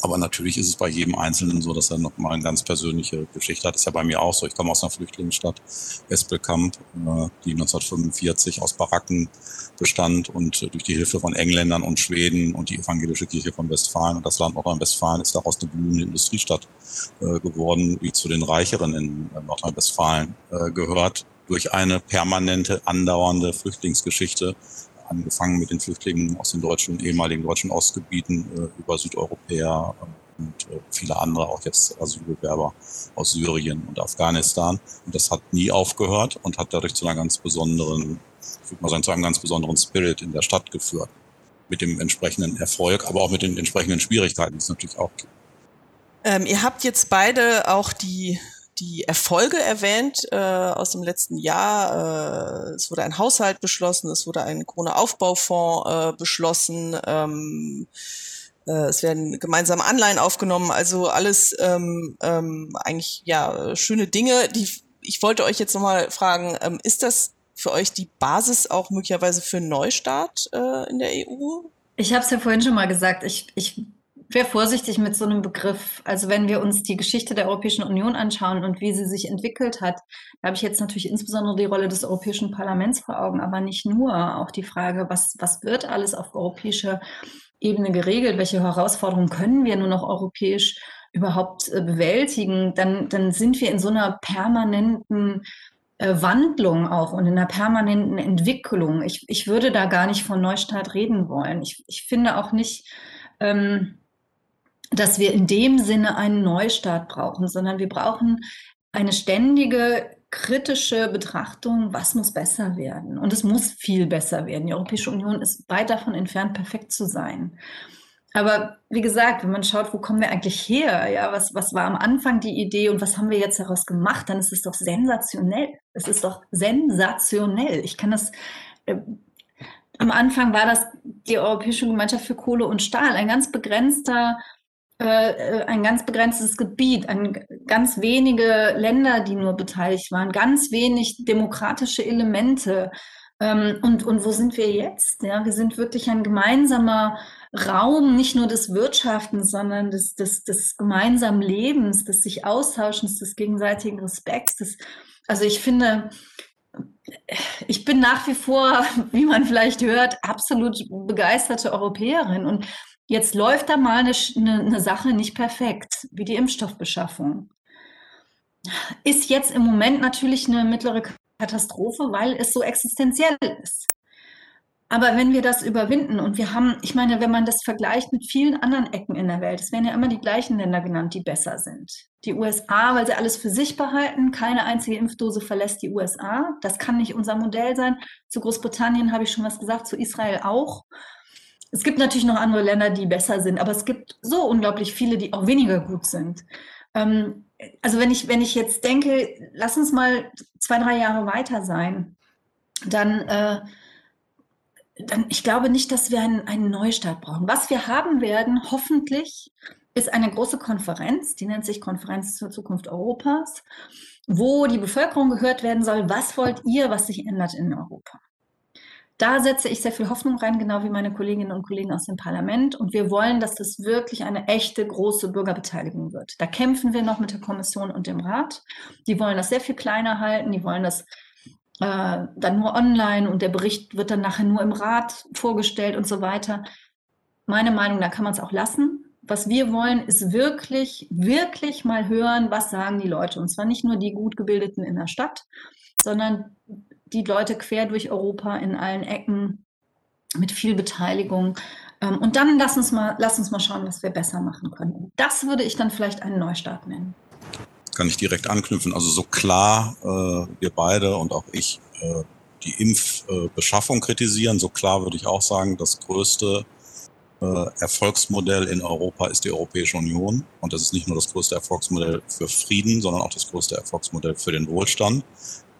Aber natürlich ist es bei jedem Einzelnen so, dass er nochmal eine ganz persönliche Geschichte hat. Das ist ja bei mir auch so. Ich komme aus einer Flüchtlingsstadt, Espelkamp, die 1945 aus Baracken bestand und durch die Hilfe von Engländern und Schweden und die evangelische Kirche von Westfalen und das Land Nordrhein-Westfalen ist daraus eine blühende Industriestadt geworden, die zu den reicheren in Nordrhein-Westfalen gehört durch eine permanente, andauernde Flüchtlingsgeschichte angefangen mit den Flüchtlingen aus den deutschen, ehemaligen deutschen Ostgebieten äh, über Südeuropäer äh, und äh, viele andere, auch jetzt Asylbewerber aus Syrien und Afghanistan. Und das hat nie aufgehört und hat dadurch zu einer ganz besonderen, ich würde mal sagen, zu einem ganz besonderen Spirit in der Stadt geführt. Mit dem entsprechenden Erfolg, aber auch mit den entsprechenden Schwierigkeiten, die es natürlich auch gibt. Ähm, ihr habt jetzt beide auch die die Erfolge erwähnt äh, aus dem letzten Jahr. Äh, es wurde ein Haushalt beschlossen, es wurde ein Corona-Aufbaufonds äh, beschlossen. Ähm, äh, es werden gemeinsame Anleihen aufgenommen. Also alles ähm, ähm, eigentlich ja schöne Dinge. Die, ich wollte euch jetzt nochmal fragen, ähm, ist das für euch die Basis auch möglicherweise für einen Neustart äh, in der EU? Ich habe es ja vorhin schon mal gesagt. Ich, ich wäre vorsichtig mit so einem Begriff. Also wenn wir uns die Geschichte der Europäischen Union anschauen und wie sie sich entwickelt hat, da habe ich jetzt natürlich insbesondere die Rolle des Europäischen Parlaments vor Augen, aber nicht nur. Auch die Frage, was, was wird alles auf europäischer Ebene geregelt? Welche Herausforderungen können wir nur noch europäisch überhaupt äh, bewältigen? Dann, dann sind wir in so einer permanenten äh, Wandlung auch und in einer permanenten Entwicklung. Ich, ich würde da gar nicht von Neustart reden wollen. Ich, ich finde auch nicht, ähm, dass wir in dem Sinne einen Neustart brauchen, sondern wir brauchen eine ständige kritische Betrachtung, was muss besser werden. Und es muss viel besser werden. Die Europäische Union ist weit davon entfernt, perfekt zu sein. Aber wie gesagt, wenn man schaut, wo kommen wir eigentlich her? Ja, was, was war am Anfang die Idee und was haben wir jetzt daraus gemacht? Dann ist es doch sensationell. Es ist doch sensationell. Ich kann das, äh, am Anfang war das die Europäische Gemeinschaft für Kohle und Stahl, ein ganz begrenzter äh, ein ganz begrenztes Gebiet, ein, ganz wenige Länder, die nur beteiligt waren, ganz wenig demokratische Elemente. Ähm, und, und wo sind wir jetzt? Ja, wir sind wirklich ein gemeinsamer Raum, nicht nur des Wirtschaftens, sondern des, des, des gemeinsamen Lebens, des sich Austauschens, des gegenseitigen Respekts. Des, also ich finde, ich bin nach wie vor, wie man vielleicht hört, absolut begeisterte Europäerin. Und Jetzt läuft da mal eine, eine, eine Sache nicht perfekt, wie die Impfstoffbeschaffung. Ist jetzt im Moment natürlich eine mittlere Katastrophe, weil es so existenziell ist. Aber wenn wir das überwinden und wir haben, ich meine, wenn man das vergleicht mit vielen anderen Ecken in der Welt, es werden ja immer die gleichen Länder genannt, die besser sind. Die USA, weil sie alles für sich behalten, keine einzige Impfdose verlässt die USA. Das kann nicht unser Modell sein. Zu Großbritannien habe ich schon was gesagt, zu Israel auch. Es gibt natürlich noch andere Länder, die besser sind, aber es gibt so unglaublich viele, die auch weniger gut sind. Ähm, also wenn ich, wenn ich jetzt denke, lass uns mal zwei, drei Jahre weiter sein, dann, äh, dann ich glaube nicht, dass wir einen, einen Neustart brauchen. Was wir haben werden, hoffentlich, ist eine große Konferenz, die nennt sich Konferenz zur Zukunft Europas, wo die Bevölkerung gehört werden soll, was wollt ihr, was sich ändert in Europa da setze ich sehr viel Hoffnung rein, genau wie meine Kolleginnen und Kollegen aus dem Parlament. Und wir wollen, dass das wirklich eine echte große Bürgerbeteiligung wird. Da kämpfen wir noch mit der Kommission und dem Rat. Die wollen das sehr viel kleiner halten. Die wollen das äh, dann nur online und der Bericht wird dann nachher nur im Rat vorgestellt und so weiter. Meine Meinung, da kann man es auch lassen. Was wir wollen, ist wirklich, wirklich mal hören, was sagen die Leute. Und zwar nicht nur die gut gebildeten in der Stadt, sondern die Leute quer durch Europa in allen Ecken mit viel Beteiligung. Ähm, und dann lass uns, mal, lass uns mal schauen, was wir besser machen können. Das würde ich dann vielleicht einen Neustart nennen. Kann ich direkt anknüpfen. Also so klar äh, wir beide und auch ich äh, die Impfbeschaffung äh, kritisieren, so klar würde ich auch sagen, das größte äh, Erfolgsmodell in Europa ist die Europäische Union. Und das ist nicht nur das größte Erfolgsmodell für Frieden, sondern auch das größte Erfolgsmodell für den Wohlstand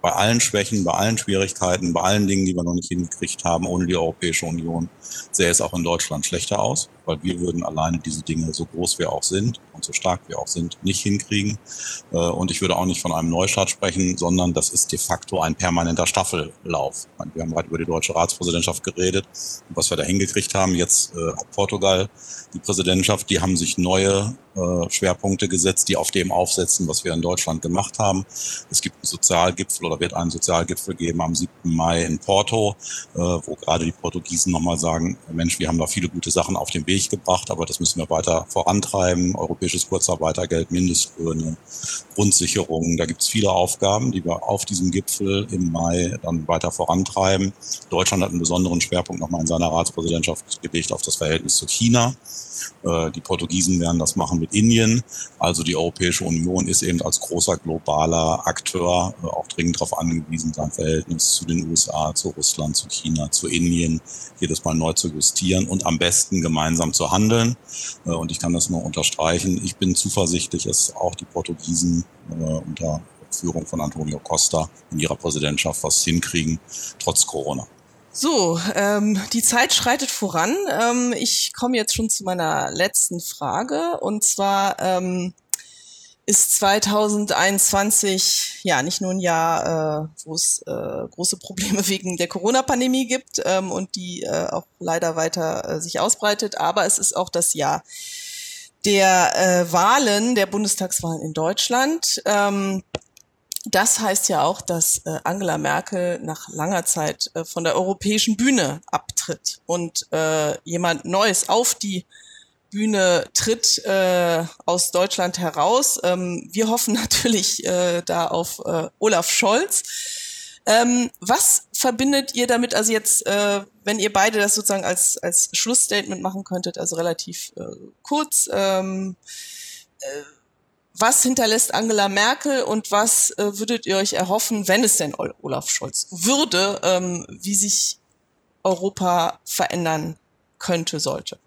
bei allen Schwächen, bei allen Schwierigkeiten, bei allen Dingen, die wir noch nicht hingekriegt haben, ohne die Europäische Union, sähe es auch in Deutschland schlechter aus, weil wir würden alleine diese Dinge, so groß wir auch sind und so stark wir auch sind, nicht hinkriegen. Äh, und ich würde auch nicht von einem Neustart sprechen, sondern das ist de facto ein permanenter Staffellauf. Wir haben gerade über die deutsche Ratspräsidentschaft geredet und was wir da hingekriegt haben. Jetzt äh, hat Portugal die Präsidentschaft, die haben sich neue äh, Schwerpunkte gesetzt, die auf dem aufsetzen, was wir in Deutschland gemacht haben. Es gibt einen Sozialgipfel oder wird einen Sozialgipfel geben am 7. Mai in Porto, wo gerade die Portugiesen nochmal sagen, Mensch, wir haben da viele gute Sachen auf den Weg gebracht, aber das müssen wir weiter vorantreiben. Europäisches Kurzarbeitergeld, Mindestlöhne, Grundsicherung, da gibt es viele Aufgaben, die wir auf diesem Gipfel im Mai dann weiter vorantreiben. Deutschland hat einen besonderen Schwerpunkt nochmal in seiner Ratspräsidentschaft gelegt auf das Verhältnis zu China. Äh, die Portugiesen werden das machen mit Indien. Also die Europäische Union ist eben als großer globaler Akteur äh, auch dringend darauf angewiesen, sein Verhältnis zu den USA, zu Russland, zu China, zu Indien jedes Mal neu zu justieren und am besten gemeinsam zu handeln. Äh, und ich kann das nur unterstreichen. Ich bin zuversichtlich, dass auch die Portugiesen unter Führung von Antonio Costa in ihrer Präsidentschaft was hinkriegen, trotz Corona. So, ähm, die Zeit schreitet voran. Ähm, ich komme jetzt schon zu meiner letzten Frage. Und zwar ähm, ist 2021 ja nicht nur ein Jahr, äh, wo es äh, große Probleme wegen der Corona-Pandemie gibt ähm, und die äh, auch leider weiter äh, sich ausbreitet, aber es ist auch das Jahr der äh, Wahlen, der Bundestagswahlen in Deutschland. Ähm, das heißt ja auch, dass äh, Angela Merkel nach langer Zeit äh, von der europäischen Bühne abtritt und äh, jemand Neues auf die Bühne tritt äh, aus Deutschland heraus. Ähm, wir hoffen natürlich äh, da auf äh, Olaf Scholz. Ähm, was verbindet ihr damit, also jetzt, äh, wenn ihr beide das sozusagen als, als Schlussstatement machen könntet, also relativ äh, kurz, ähm, äh, was hinterlässt Angela Merkel und was äh, würdet ihr euch erhoffen, wenn es denn Olaf Scholz würde, ähm, wie sich Europa verändern könnte, sollte?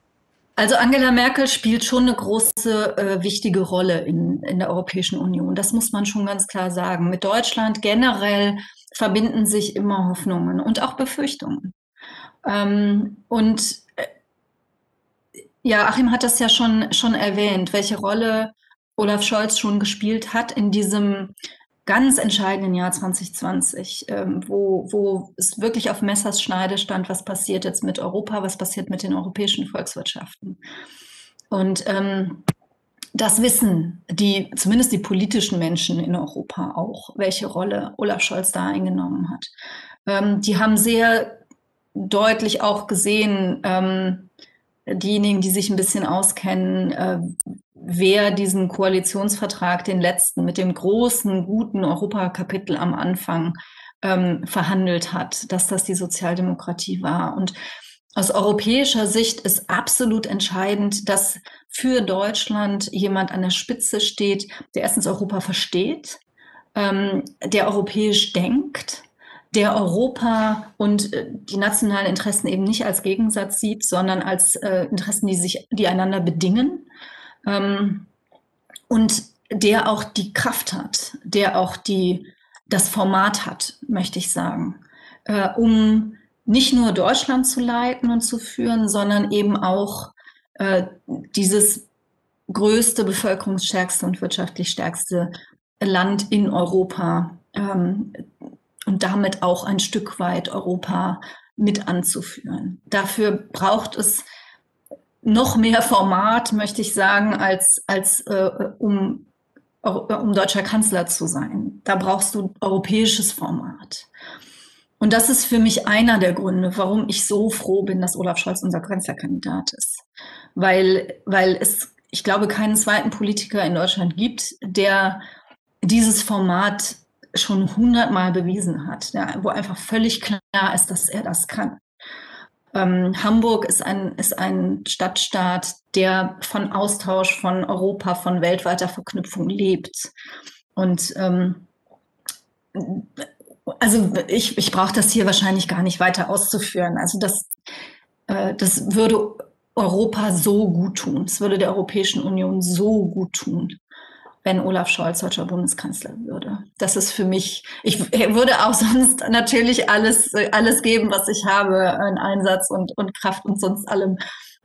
Also Angela Merkel spielt schon eine große, äh, wichtige Rolle in, in der Europäischen Union. Das muss man schon ganz klar sagen. Mit Deutschland generell verbinden sich immer Hoffnungen und auch Befürchtungen. Ähm, und äh, ja, Achim hat das ja schon, schon erwähnt, welche Rolle Olaf Scholz schon gespielt hat in diesem ganz entscheidenden Jahr 2020, ähm, wo, wo es wirklich auf Messers Schneide stand, was passiert jetzt mit Europa, was passiert mit den europäischen Volkswirtschaften. Und ähm, das wissen die, zumindest die politischen Menschen in Europa auch, welche Rolle Olaf Scholz da eingenommen hat. Ähm, die haben sehr deutlich auch gesehen, ähm, diejenigen, die sich ein bisschen auskennen, äh, wer diesen Koalitionsvertrag, den letzten, mit dem großen, guten Europakapitel am Anfang ähm, verhandelt hat, dass das die Sozialdemokratie war. Und aus europäischer Sicht ist absolut entscheidend, dass für Deutschland jemand an der Spitze steht, der erstens Europa versteht, ähm, der europäisch denkt, der Europa und äh, die nationalen Interessen eben nicht als Gegensatz sieht, sondern als äh, Interessen, die sich, die einander bedingen ähm, und der auch die Kraft hat, der auch die, das Format hat, möchte ich sagen, äh, um nicht nur Deutschland zu leiten und zu führen, sondern eben auch äh, dieses größte, bevölkerungsstärkste und wirtschaftlich stärkste Land in Europa ähm, und damit auch ein Stück weit Europa mit anzuführen. Dafür braucht es noch mehr Format, möchte ich sagen, als, als äh, um, um deutscher Kanzler zu sein. Da brauchst du europäisches Format. Und das ist für mich einer der Gründe, warum ich so froh bin, dass Olaf Scholz unser Kanzlerkandidat ist. Weil, weil es, ich glaube, keinen zweiten Politiker in Deutschland gibt, der dieses Format schon hundertmal bewiesen hat, ja, wo einfach völlig klar ist, dass er das kann. Ähm, Hamburg ist ein, ist ein Stadtstaat, der von Austausch, von Europa, von weltweiter Verknüpfung lebt. Und ähm, also ich, ich brauche das hier wahrscheinlich gar nicht weiter auszuführen. Also das, äh, das würde Europa so gut tun. Es würde der Europäischen Union so gut tun wenn Olaf Scholz deutscher Bundeskanzler würde. Das ist für mich, ich würde auch sonst natürlich alles, alles geben, was ich habe, in Einsatz und, und Kraft und sonst allem,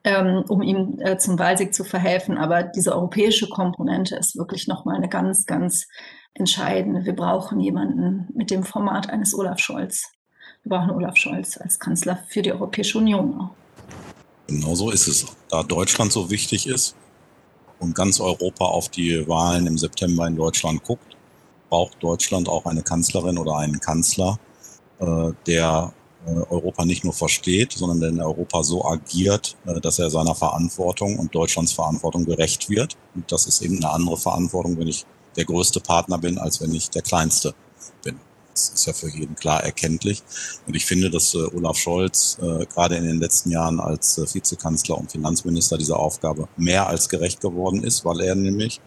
ähm, um ihm äh, zum Wahlsieg zu verhelfen. Aber diese europäische Komponente ist wirklich nochmal eine ganz, ganz entscheidende. Wir brauchen jemanden mit dem Format eines Olaf Scholz. Wir brauchen Olaf Scholz als Kanzler für die Europäische Union auch. Genau so ist es. Da Deutschland so wichtig ist, und ganz Europa auf die Wahlen im September in Deutschland guckt, braucht Deutschland auch eine Kanzlerin oder einen Kanzler, äh, der äh, Europa nicht nur versteht, sondern der in Europa so agiert, äh, dass er seiner Verantwortung und Deutschlands Verantwortung gerecht wird. Und das ist eben eine andere Verantwortung, wenn ich der größte Partner bin, als wenn ich der kleinste Das ist ja für jeden klar erkenntlich. Und ich finde, dass äh, Olaf Scholz äh, gerade in den letzten Jahren als äh, Vizekanzler und Finanzminister dieser Aufgabe mehr als gerecht geworden ist, weil er nämlich,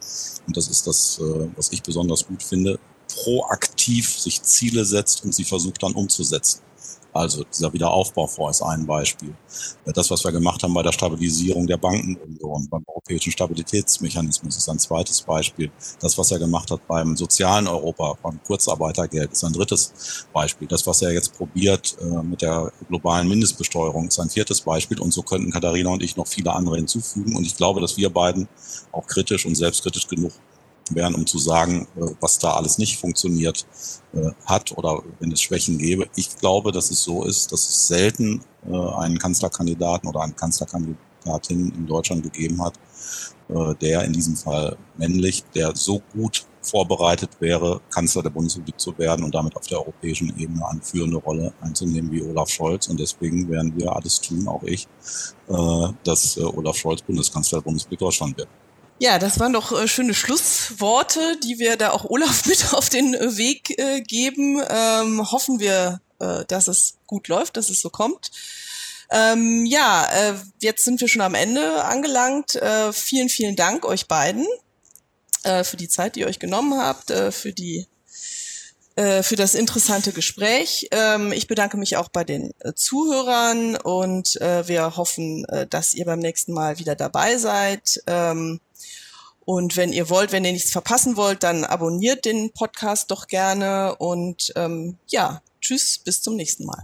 und das ist das, äh, was ich besonders gut finde, proaktiv sich Ziele setzt und sie versucht dann umzusetzen. Also dieser Wiederaufbaufonds ist ein Beispiel. Das, was wir gemacht haben bei der Stabilisierung der Bankenunion, beim europäischen Stabilitätsmechanismus ist ein zweites Beispiel. Das, was er gemacht hat beim sozialen Europa, beim Kurzarbeitergeld ist ein drittes Beispiel. Das, was er jetzt probiert äh, mit der globalen Mindestbesteuerung ist ein viertes Beispiel. Und so könnten Katharina und ich noch viele andere hinzufügen. Und ich glaube, dass wir beiden auch kritisch und selbstkritisch genug wären, um zu sagen, äh, was da alles nicht funktioniert äh, hat oder wenn es Schwächen gäbe. Ich glaube, dass es so ist, dass es selten äh, einen Kanzlerkandidaten oder eine Kanzlerkandidatin in Deutschland gegeben hat, der in diesem Fall männlich, der so gut vorbereitet wäre, Kanzler der Bundesrepublik zu werden und damit auf der europäischen Ebene eine führende Rolle einzunehmen wie Olaf Scholz. Und deswegen werden wir alles tun, auch ich, dass Olaf Scholz Bundeskanzler der Bundesrepublik Deutschland wird. Ja, das waren doch äh, schöne Schlussworte, die wir da auch Olaf mit auf den äh, Weg äh, geben. Ähm, hoffen wir, äh, dass es gut läuft, dass es so kommt. Ähm, ja, äh, jetzt sind wir schon am Ende angelangt. Äh, vielen, vielen Dank euch beiden. für die Zeit, die ihr euch genommen habt, für die für das interessante Gespräch. Ähm, ich bedanke mich auch bei den Zuhörern und wir hoffen, dass ihr beim nächsten Mal wieder dabei seid. Und wenn ihr wollt, wenn ihr nichts verpassen wollt, dann abonniert den Podcast doch gerne und ähm, ja, tschüss, bis zum nächsten Mal.